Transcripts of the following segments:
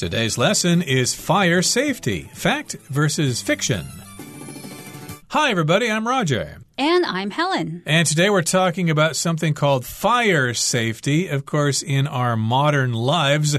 Today's lesson is fire safety fact versus fiction. Hi, everybody, I'm Roger. And I'm Helen. And today we're talking about something called fire safety. Of course, in our modern lives,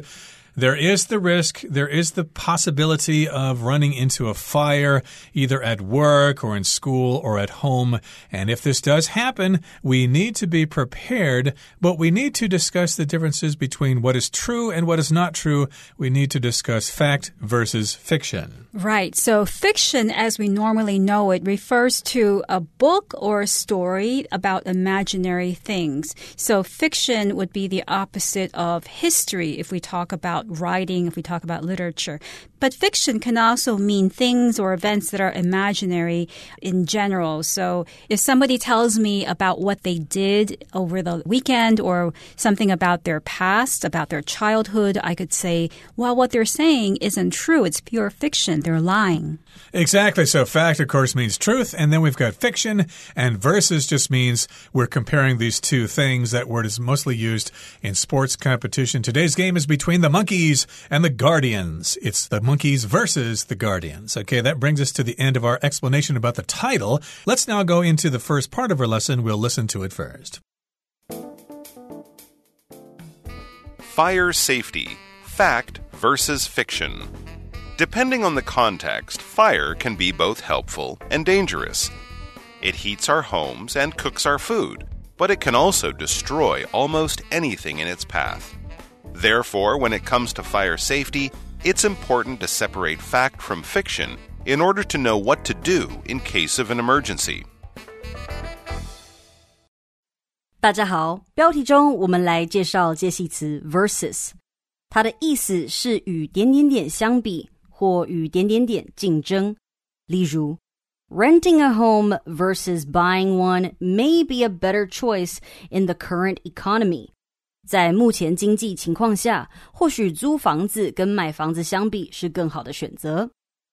there is the risk, there is the possibility of running into a fire either at work or in school or at home. And if this does happen, we need to be prepared, but we need to discuss the differences between what is true and what is not true. We need to discuss fact versus fiction. Right. So, fiction, as we normally know it, refers to a book or a story about imaginary things. So, fiction would be the opposite of history if we talk about writing, if we talk about literature. But fiction can also mean things or events that are imaginary in general. So if somebody tells me about what they did over the weekend or something about their past, about their childhood, I could say, well, what they're saying isn't true. It's pure fiction. They're lying. Exactly. So fact, of course, means truth. And then we've got fiction, and versus just means we're comparing these two things. That word is mostly used in sports competition. Today's game is between the Monkeys and the Guardians. It's the Monkeys versus the Guardians. Okay, that brings us to the end of our explanation about the title. Let's now go into the first part of our lesson. We'll listen to it first. Fire safety fact versus fiction. Depending on the context, fire can be both helpful and dangerous. It heats our homes and cooks our food, but it can also destroy almost anything in its path. Therefore, when it comes to fire safety, it's important to separate fact from fiction in order to know what to do in case of an emergency. 大家好，标题中我们来介绍介系词 versus，它的意思是与点点点相比或与点点点竞争。例如，renting a home versus buying one may be a better choice in the current economy。 在目前经济情况下，或许租房子跟买房子相比是更好的选择。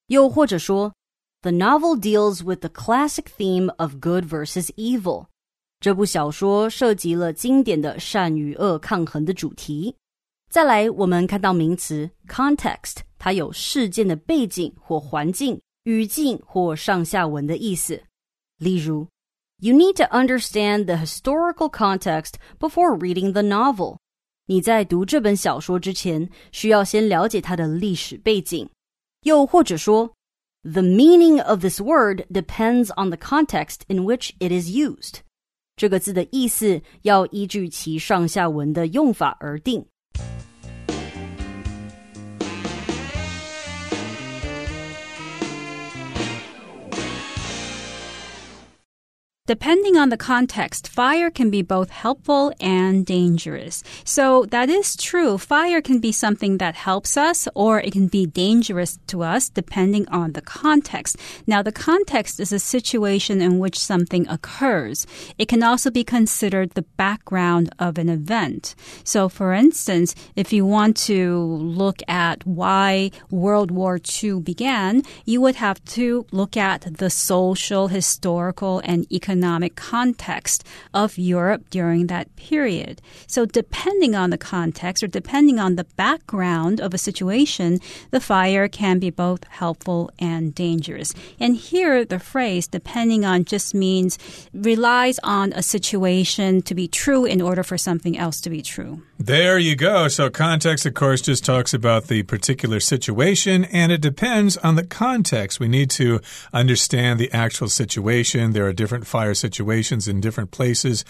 又或者说，The novel deals with the classic theme of good versus evil。这部小说涉及了经典的善与恶抗衡的主题。再来，我们看到名词 context，它有事件的背景或环境、语境或上下文的意思。例如。You need to understand the historical context before reading the novel. 你在读这本小说之前，需要先了解它的历史背景。又或者说，The meaning of this word depends on the context in which it is used. 这个字的意思要依据其上下文的用法而定。 Depending on the context, fire can be both helpful and dangerous. So that is true. Fire can be something that helps us or it can be dangerous to us depending on the context. Now, the context is a situation in which something occurs. It can also be considered the background of an event. So, for instance, if you want to look at why World War II began, you would have to look at the social, historical, and economic economic context of Europe during that period. So, depending on the context or depending on the background of a situation, the fire can be both helpful and dangerous. And here, the phrase depending on just means relies on a situation to be true in order for something else to be true. There you go. So, context, of course, just talks about the particular situation, and it depends on the context. We need to understand the actual situation. There are different fire situations in different places.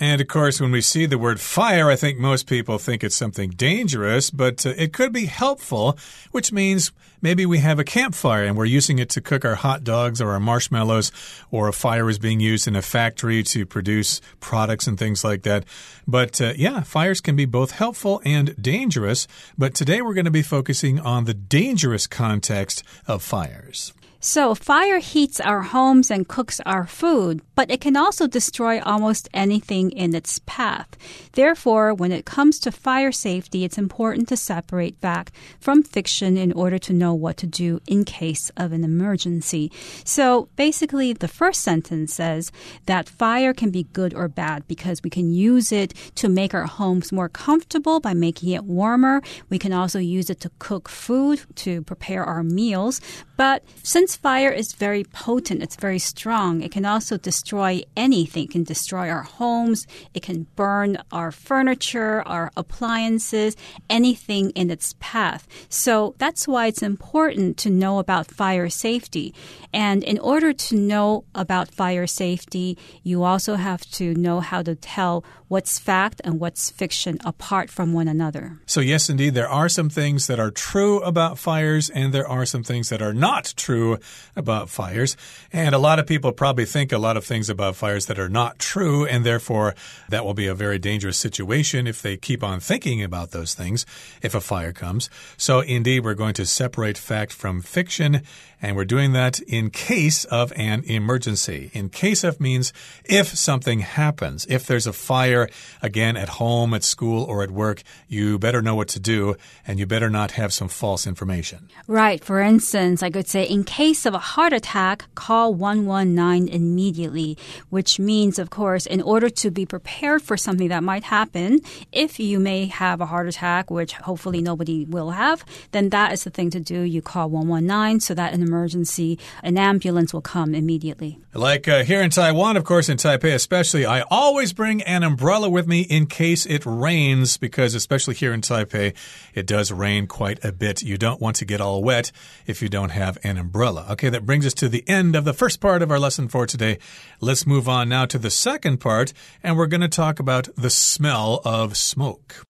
And of course, when we see the word fire, I think most people think it's something dangerous, but uh, it could be helpful, which means maybe we have a campfire and we're using it to cook our hot dogs or our marshmallows, or a fire is being used in a factory to produce products and things like that. But uh, yeah, fires can be both helpful and dangerous. But today we're going to be focusing on the dangerous context of fires. So, fire heats our homes and cooks our food, but it can also destroy almost anything in its path. Therefore, when it comes to fire safety, it's important to separate fact from fiction in order to know what to do in case of an emergency. So, basically, the first sentence says that fire can be good or bad because we can use it to make our homes more comfortable by making it warmer. We can also use it to cook food, to prepare our meals. But since fire is very potent, it's very strong, it can also destroy anything. It can destroy our homes, it can burn our furniture, our appliances, anything in its path. So that's why it's important to know about fire safety. And in order to know about fire safety, you also have to know how to tell what's fact and what's fiction apart from one another. So, yes, indeed, there are some things that are true about fires, and there are some things that are not true about fires. And a lot of people probably think a lot of things about fires that are not true, and therefore that will be a very dangerous situation if they keep on thinking about those things if a fire comes. So, indeed, we're going to separate fact from fiction, and we're doing that in case of an emergency. In case of means if something happens, if there's a fire again, at home, at school, or at work, you better know what to do and you better not have some false information. Right. For instance, I could say, in case of a heart attack, call 119 immediately, which means, of course, in order to be prepared for something that might happen, if you may have a heart attack, which hopefully nobody will have, then that is the thing to do. You call 119 so that an emergency, an ambulance will come immediately. Like uh, here in Taiwan, of course, in Taipei especially, I always bring an umbrella with me in case it rains, because especially here in Taipei, it does rain quite a bit. You don't want to get all wet if you don't have an umbrella. Okay, that brings us to the end of the first part of our lesson for today. Let's move on now to the second part, and we're going to talk about the smell of smoke.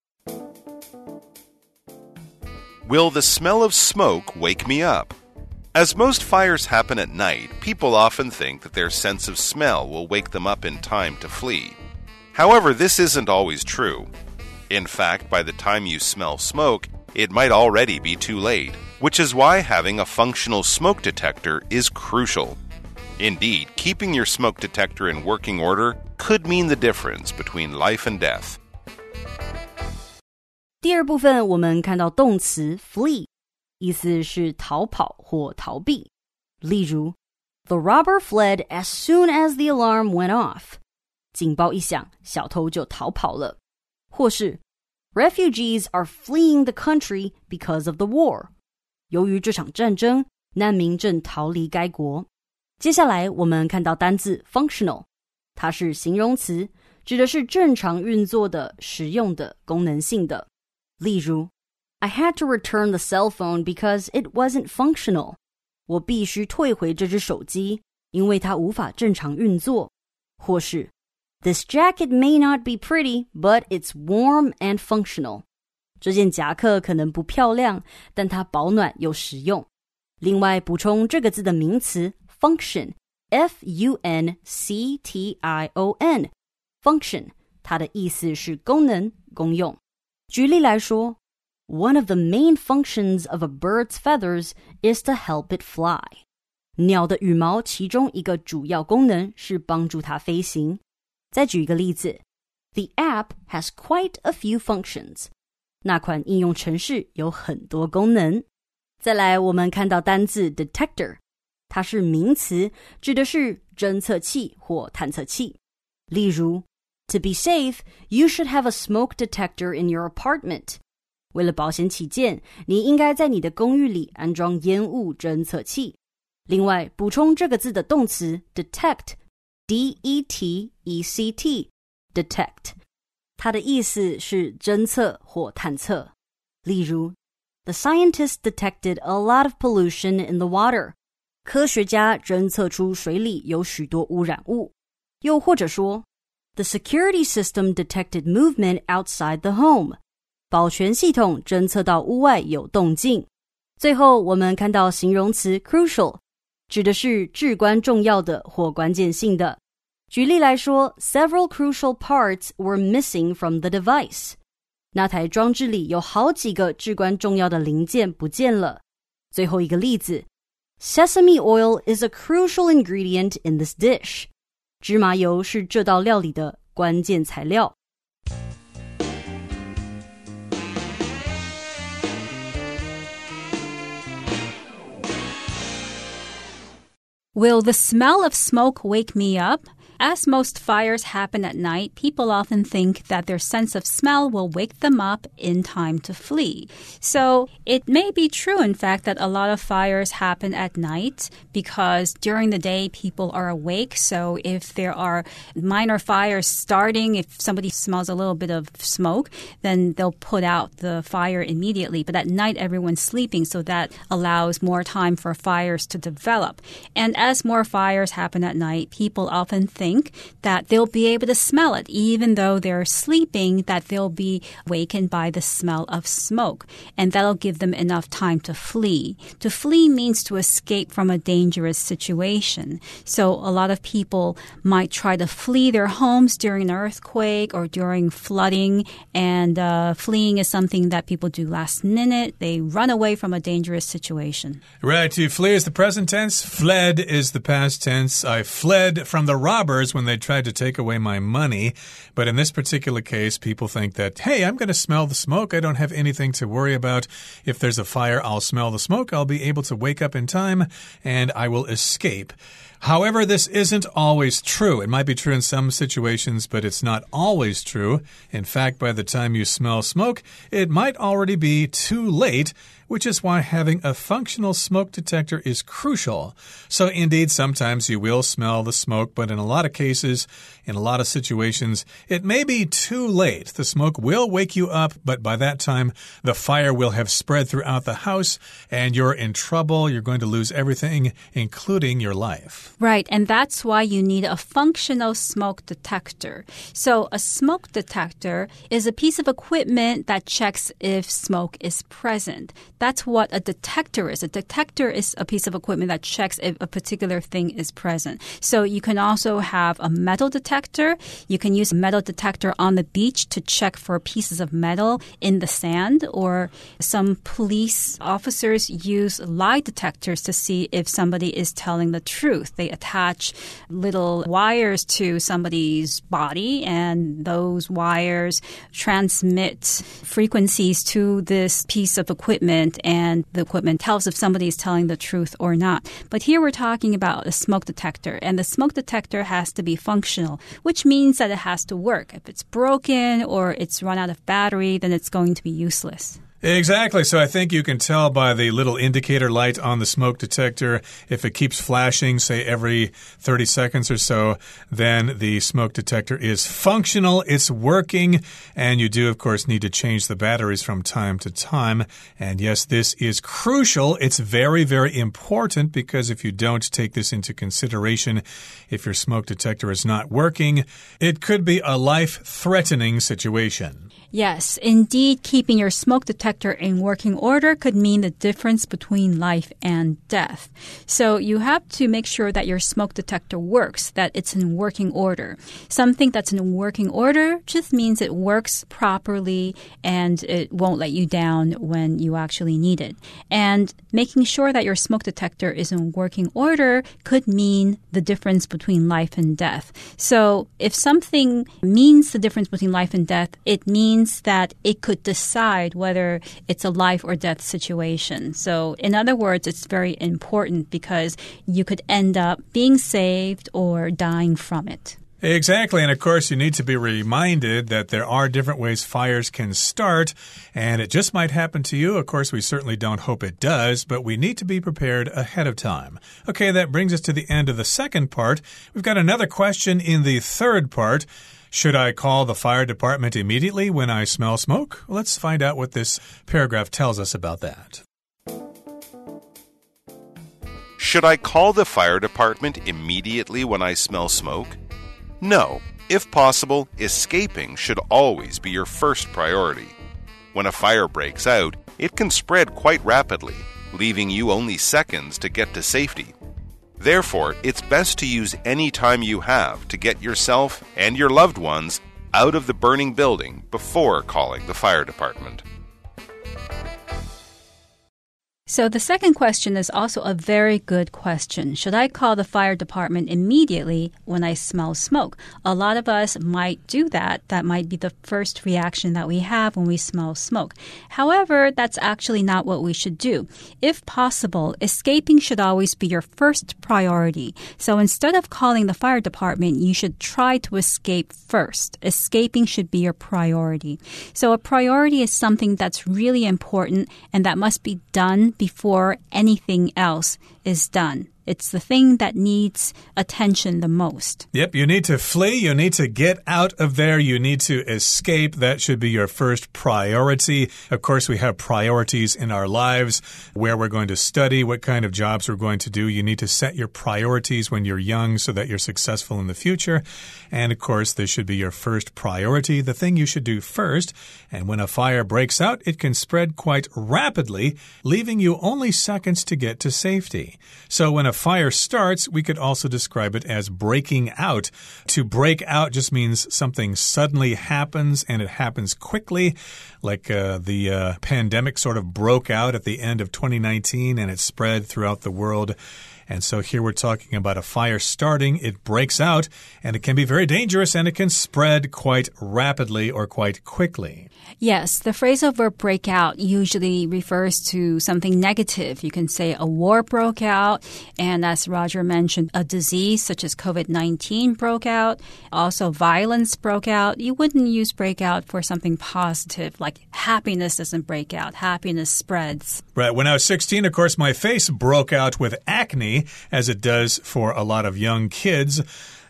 Will the smell of smoke wake me up? As most fires happen at night, people often think that their sense of smell will wake them up in time to flee. However, this isn't always true. In fact, by the time you smell smoke, it might already be too late, which is why having a functional smoke detector is crucial. Indeed, keeping your smoke detector in working order could mean the difference between life and death. 第二部分，我们看到动词 flee 意思是逃跑或逃避。例如，The robber fled as soon as the alarm went off。警报一响，小偷就逃跑了。或是，Refugees are fleeing the country because of the war。由于这场战争，难民正逃离该国。接下来我们看到单字 functional，它是形容词，指的是正常运作的、实用的、功能性的。例如 I had to return the cell phone because it wasn't functional. 我必须退回这只手机，因为它无法正常运作。或是 This jacket may not be pretty, but it's warm and functional. 这件夹克可能不漂亮，但它保暖又实用。另外，补充这个字的名词 function，f u n c t i o n，function，它的意思是功能、功用。举例来说。 one of the main functions of a bird's feathers is to help it fly. 鸟的羽毛其中一个主要功能是帮助它飞行。再举一个例子，The app has quite a few functions. 那款应用程式有很多功能。再来，我们看到单字 detector，它是名词，指的是侦测器或探测器。例如，To be safe, you should have a smoke detector in your apartment. 为了保险起见，你应该在你的公寓里安装烟雾侦测器。另外，补充这个字的动词 detect，d e t e c t，detect，它的意思是侦测或探测。例如，The scientists detected a lot of pollution in the water。科学家侦测出水里有许多污染物。又或者说，The security system detected movement outside the home。 保全系统侦测到屋外有动静。最后，我们看到形容词 crucial，指的是至关重要的或关键性的。举例来说，several crucial parts were missing from the device。那台装置里有好几个至关重要的零件不见了。最后一个例子 Sesame oil is a crucial ingredient in this dish. 芝麻油是这道料理的关键材料。Will the smell of smoke wake me up? As most fires happen at night, people often think that their sense of smell will wake them up in time to flee. So it may be true, in fact, that a lot of fires happen at night because during the day people are awake. So if there are minor fires starting, if somebody smells a little bit of smoke, then they'll put out the fire immediately. But at night everyone's sleeping, so that allows more time for fires to develop. And as more fires happen at night, people often think think that they'll be able to smell it, even though they're sleeping, that they'll be wakened by the smell of smoke. And that'll give them enough time to flee. To flee means to escape from a dangerous situation. So a lot of people might try to flee their homes during an earthquake or during flooding. And uh, fleeing is something that people do last minute. They run away from a dangerous situation. Right. To flee is the present tense. Fled is the past tense. I fled from the robber when they tried to take away my money. But in this particular case, people think that, hey, I'm going to smell the smoke. I don't have anything to worry about. If there's a fire, I'll smell the smoke. I'll be able to wake up in time and I will escape. However, this isn't always true. It might be true in some situations, but it's not always true. In fact, by the time you smell smoke, it might already be too late which is why having a functional smoke detector is crucial. So, indeed, sometimes you will smell the smoke, but in a lot of cases, in a lot of situations, it may be too late. The smoke will wake you up, but by that time, the fire will have spread throughout the house and you're in trouble. You're going to lose everything, including your life. Right, and that's why you need a functional smoke detector. So, a smoke detector is a piece of equipment that checks if smoke is present. That's what a detector is. A detector is a piece of equipment that checks if a particular thing is present. So you can also have a metal detector. You can use a metal detector on the beach to check for pieces of metal in the sand, or some police officers use lie detectors to see if somebody is telling the truth. They attach little wires to somebody's body, and those wires transmit frequencies to this piece of equipment and the equipment tells if somebody is telling the truth or not. But here we're talking about a smoke detector and the smoke detector has to be functional, which means that it has to work. If it's broken or it's run out of battery, then it's going to be useless. Exactly. So I think you can tell by the little indicator light on the smoke detector. If it keeps flashing, say every 30 seconds or so, then the smoke detector is functional, it's working, and you do, of course, need to change the batteries from time to time. And yes, this is crucial. It's very, very important because if you don't take this into consideration, if your smoke detector is not working, it could be a life threatening situation. Yes, indeed, keeping your smoke detector in working order could mean the difference between life and death. So you have to make sure that your smoke detector works, that it's in working order. Something that's in working order just means it works properly and it won't let you down when you actually need it. And making sure that your smoke detector is in working order could mean the difference between life and death. So if something means the difference between life and death, it means means that it could decide whether it's a life or death situation. So, in other words, it's very important because you could end up being saved or dying from it. Exactly. And of course, you need to be reminded that there are different ways fires can start, and it just might happen to you. Of course, we certainly don't hope it does, but we need to be prepared ahead of time. Okay, that brings us to the end of the second part. We've got another question in the third part. Should I call the fire department immediately when I smell smoke? Let's find out what this paragraph tells us about that. Should I call the fire department immediately when I smell smoke? No. If possible, escaping should always be your first priority. When a fire breaks out, it can spread quite rapidly, leaving you only seconds to get to safety. Therefore, it's best to use any time you have to get yourself and your loved ones out of the burning building before calling the fire department. So the second question is also a very good question. Should I call the fire department immediately when I smell smoke? A lot of us might do that. That might be the first reaction that we have when we smell smoke. However, that's actually not what we should do. If possible, escaping should always be your first priority. So instead of calling the fire department, you should try to escape first. Escaping should be your priority. So a priority is something that's really important and that must be done before anything else is done. It's the thing that needs attention the most. Yep, you need to flee. You need to get out of there. You need to escape. That should be your first priority. Of course, we have priorities in our lives where we're going to study, what kind of jobs we're going to do. You need to set your priorities when you're young so that you're successful in the future. And of course, this should be your first priority, the thing you should do first. And when a fire breaks out, it can spread quite rapidly, leaving you only seconds to get to safety. So when a fire starts, we could also describe it as breaking out. To break out just means something suddenly happens and it happens quickly, like uh, the uh, pandemic sort of broke out at the end of 2019 and it spread throughout the world. And so here we're talking about a fire starting, it breaks out, and it can be very dangerous and it can spread quite rapidly or quite quickly. Yes, the phrasal verb break out usually refers to something negative. You can say a war broke out, and as Roger mentioned, a disease such as COVID 19 broke out. Also, violence broke out. You wouldn't use break out for something positive, like happiness doesn't break out, happiness spreads. Right. When I was 16, of course, my face broke out with acne, as it does for a lot of young kids.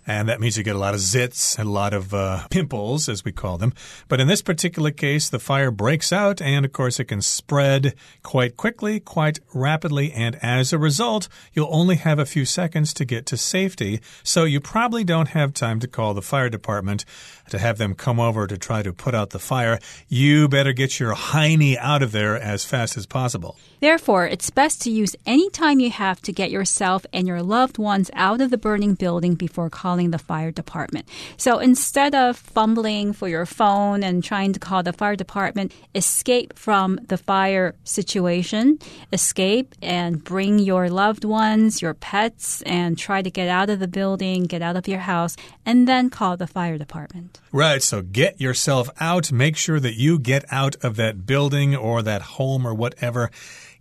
And that means you get a lot of zits and a lot of uh, pimples, as we call them. But in this particular case, the fire breaks out, and of course, it can spread quite quickly, quite rapidly. And as a result, you'll only have a few seconds to get to safety. So you probably don't have time to call the fire department to have them come over to try to put out the fire. You better get your hiney out of there as fast as possible. Therefore, it's best to use any time you have to get yourself and your loved ones out of the burning building before calling the fire department. So instead of fumbling for your phone and trying to call the fire department, escape from the fire situation, escape and bring your loved ones, your pets, and try to get out of the building, get out of your house, and then call the fire department. Right, so get yourself out. Make sure that you get out of that building or that home or whatever.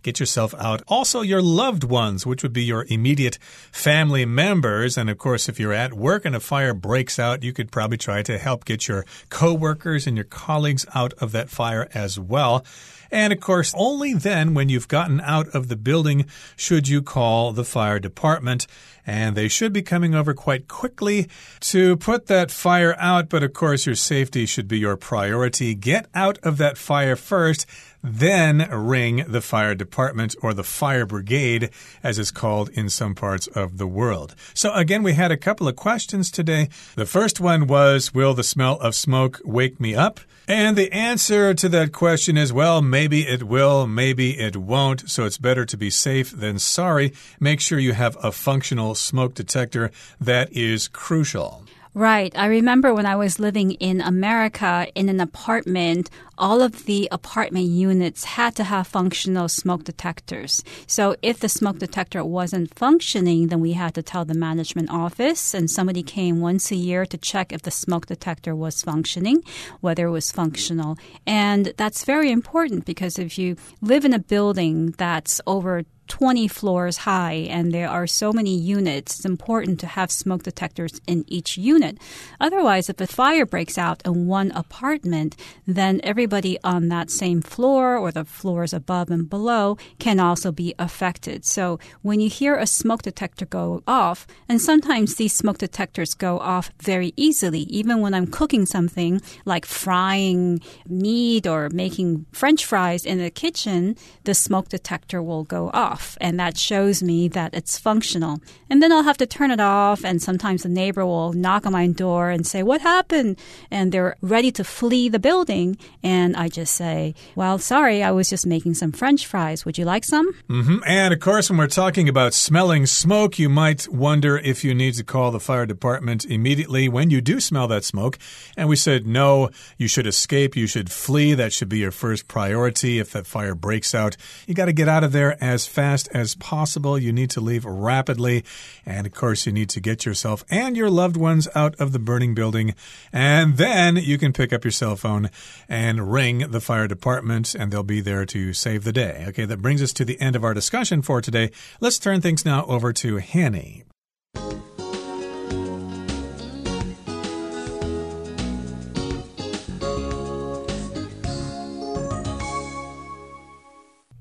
Get yourself out. Also, your loved ones, which would be your immediate family members. And of course, if you're at work and a fire breaks out, you could probably try to help get your coworkers and your colleagues out of that fire as well. And of course, only then, when you've gotten out of the building, should you call the fire department. And they should be coming over quite quickly to put that fire out. But of course, your safety should be your priority. Get out of that fire first then ring the fire department or the fire brigade, as it's called in some parts of the world. So, again, we had a couple of questions today. The first one was Will the smell of smoke wake me up? And the answer to that question is well, maybe it will, maybe it won't. So, it's better to be safe than sorry. Make sure you have a functional smoke detector. That is crucial. Right. I remember when I was living in America in an apartment, all of the apartment units had to have functional smoke detectors. So if the smoke detector wasn't functioning, then we had to tell the management office, and somebody came once a year to check if the smoke detector was functioning, whether it was functional. And that's very important because if you live in a building that's over 20 floors high and there are so many units, it's important to have smoke detectors in each unit. Otherwise, if a fire breaks out in one apartment, then everybody on that same floor or the floors above and below can also be affected. So when you hear a smoke detector go off, and sometimes these smoke detectors go off very easily, even when I'm cooking something like frying meat or making french fries in the kitchen, the smoke detector will go off off, and that shows me that it's functional. And then I'll have to turn it off, and sometimes the neighbor will knock on my door and say, What happened? And they're ready to flee the building. and I just say, Well, sorry, I was just making some french fries. Would you like some? Mm -hmm. And of course, when we're talking about smelling smoke, you might wonder if you need to call the fire department immediately when you do smell that smoke. And we said, No, you should escape, you should flee. That should be your first priority. If that fire breaks out, you got to get out of there as fast as possible. You need to leave rapidly. And of course, you need to get yourself and your loved ones out of the burning building. And then you can pick up your cell phone and ring the fire department, and they'll be there to save the day. Okay, that brings us to the end of our discussion for today. Let's turn things now over to Hanny.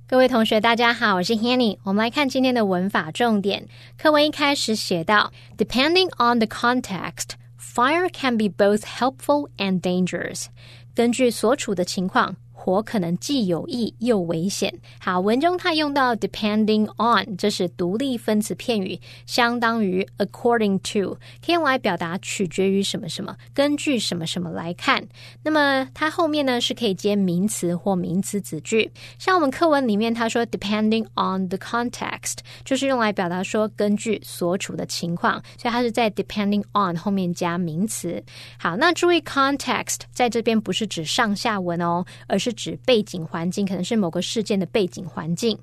各位同学，大家好，我是 Hanny。我们来看今天的文法重点。课文一开始写到，Depending on the context, fire can be both helpful and dangerous。 根据所处的情况。火可能既有益又危险。好，文中它用到 depending on，这是独立分词片语，相当于 according to，可以用来表达取决于什么什么，根据什么什么来看。那么它后面呢是可以接名词或名词子句。像我们课文里面他说 depending on the context，就是用来表达说根据所处的情况，所以它是在 depending on 后面加名词。好，那注意 context 在这边不是指上下文哦，而是指背景环境，可能是某个事件的背景环境。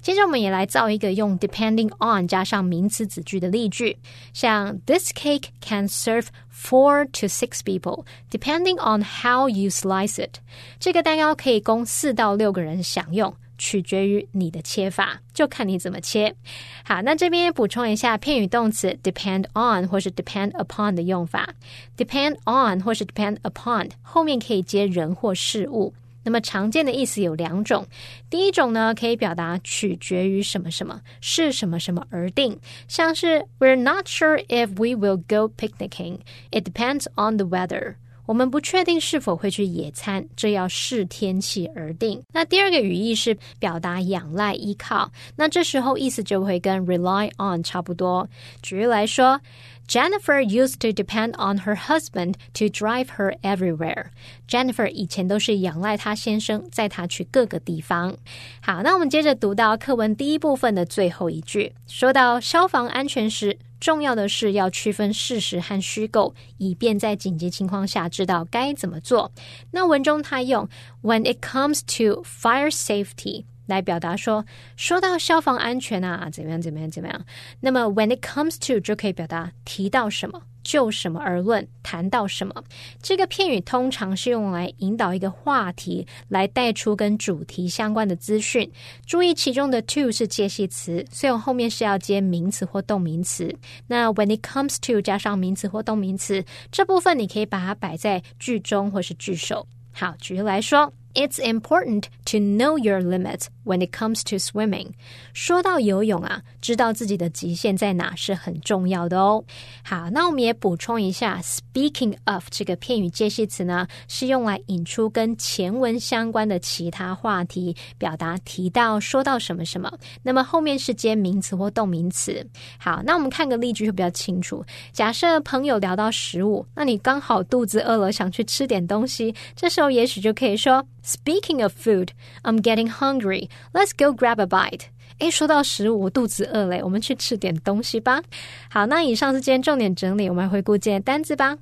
接着，我们也来造一个用 depending on 加上名词子句的例句，像 This cake can serve four to six people, depending on how you slice it。这个蛋糕可以供四到六个人享用。取决于你的切法，就看你怎么切。好，那这边补充一下片语动词 depend on 或是 depend upon 的用法。depend on 或是 depend upon 后面可以接人或事物。 那么常见的意思有两种。第一种呢，可以表达取决于什么什么，是什么什么而定，像是 We're not sure if we will go picnicking. It depends on the weather. 我们不确定是否会去野餐，这要视天气而定。那第二个语义是表达仰赖、依靠，那这时候意思就会跟 rely on 差不多。举例来说，Jennifer used to depend on her husband to drive her everywhere。Jennifer 以前都是仰赖她先生载她去各个地方。好，那我们接着读到课文第一部分的最后一句，说到消防安全时。重要的是要区分事实和虚构，以便在紧急情况下知道该怎么做。那文中他用 "When it comes to fire safety" 来表达说，说到消防安全啊，怎么样怎么样怎么样。那么 "When it comes to" 就可以表达提到什么。就什么而论，谈到什么，这个片语通常是用来引导一个话题，来带出跟主题相关的资讯。注意其中的 to 是介系词，所以我后面是要接名词或动名词。那 when it comes to 加上名词或动名词，这部分你可以把它摆在句中或是句首。好，举例来说。It's important to know your limits when it comes to swimming。说到游泳啊，知道自己的极限在哪是很重要的哦。好，那我们也补充一下，speaking of 这个片语介系词呢，是用来引出跟前文相关的其他话题，表达提到、说到什么什么。那么后面是接名词或动名词。好，那我们看个例句会比较清楚。假设朋友聊到食物，那你刚好肚子饿了，想去吃点东西，这时候也许就可以说。Speaking of food, I'm getting hungry. Let's go grab a bite. 诶，说到食物，我肚子饿嘞，我们去吃点东西吧。好，那以上是今天重点整理，我们来回顾今天单词吧。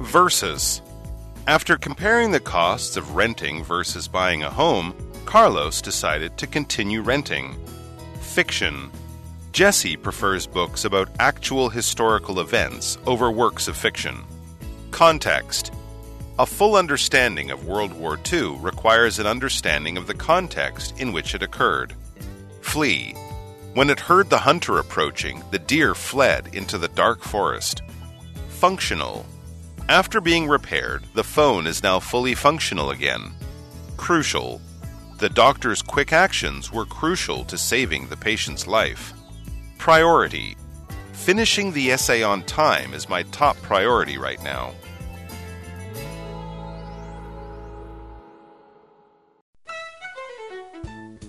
Versus. After comparing the costs of renting versus buying a home, Carlos decided to continue renting. Fiction. Jesse prefers books about actual historical events over works of fiction. Context. A full understanding of World War II requires an understanding of the context in which it occurred. Flee. When it heard the hunter approaching, the deer fled into the dark forest. Functional. After being repaired, the phone is now fully functional again. Crucial. The doctor's quick actions were crucial to saving the patient's life. Priority. Finishing the essay on time is my top priority right now.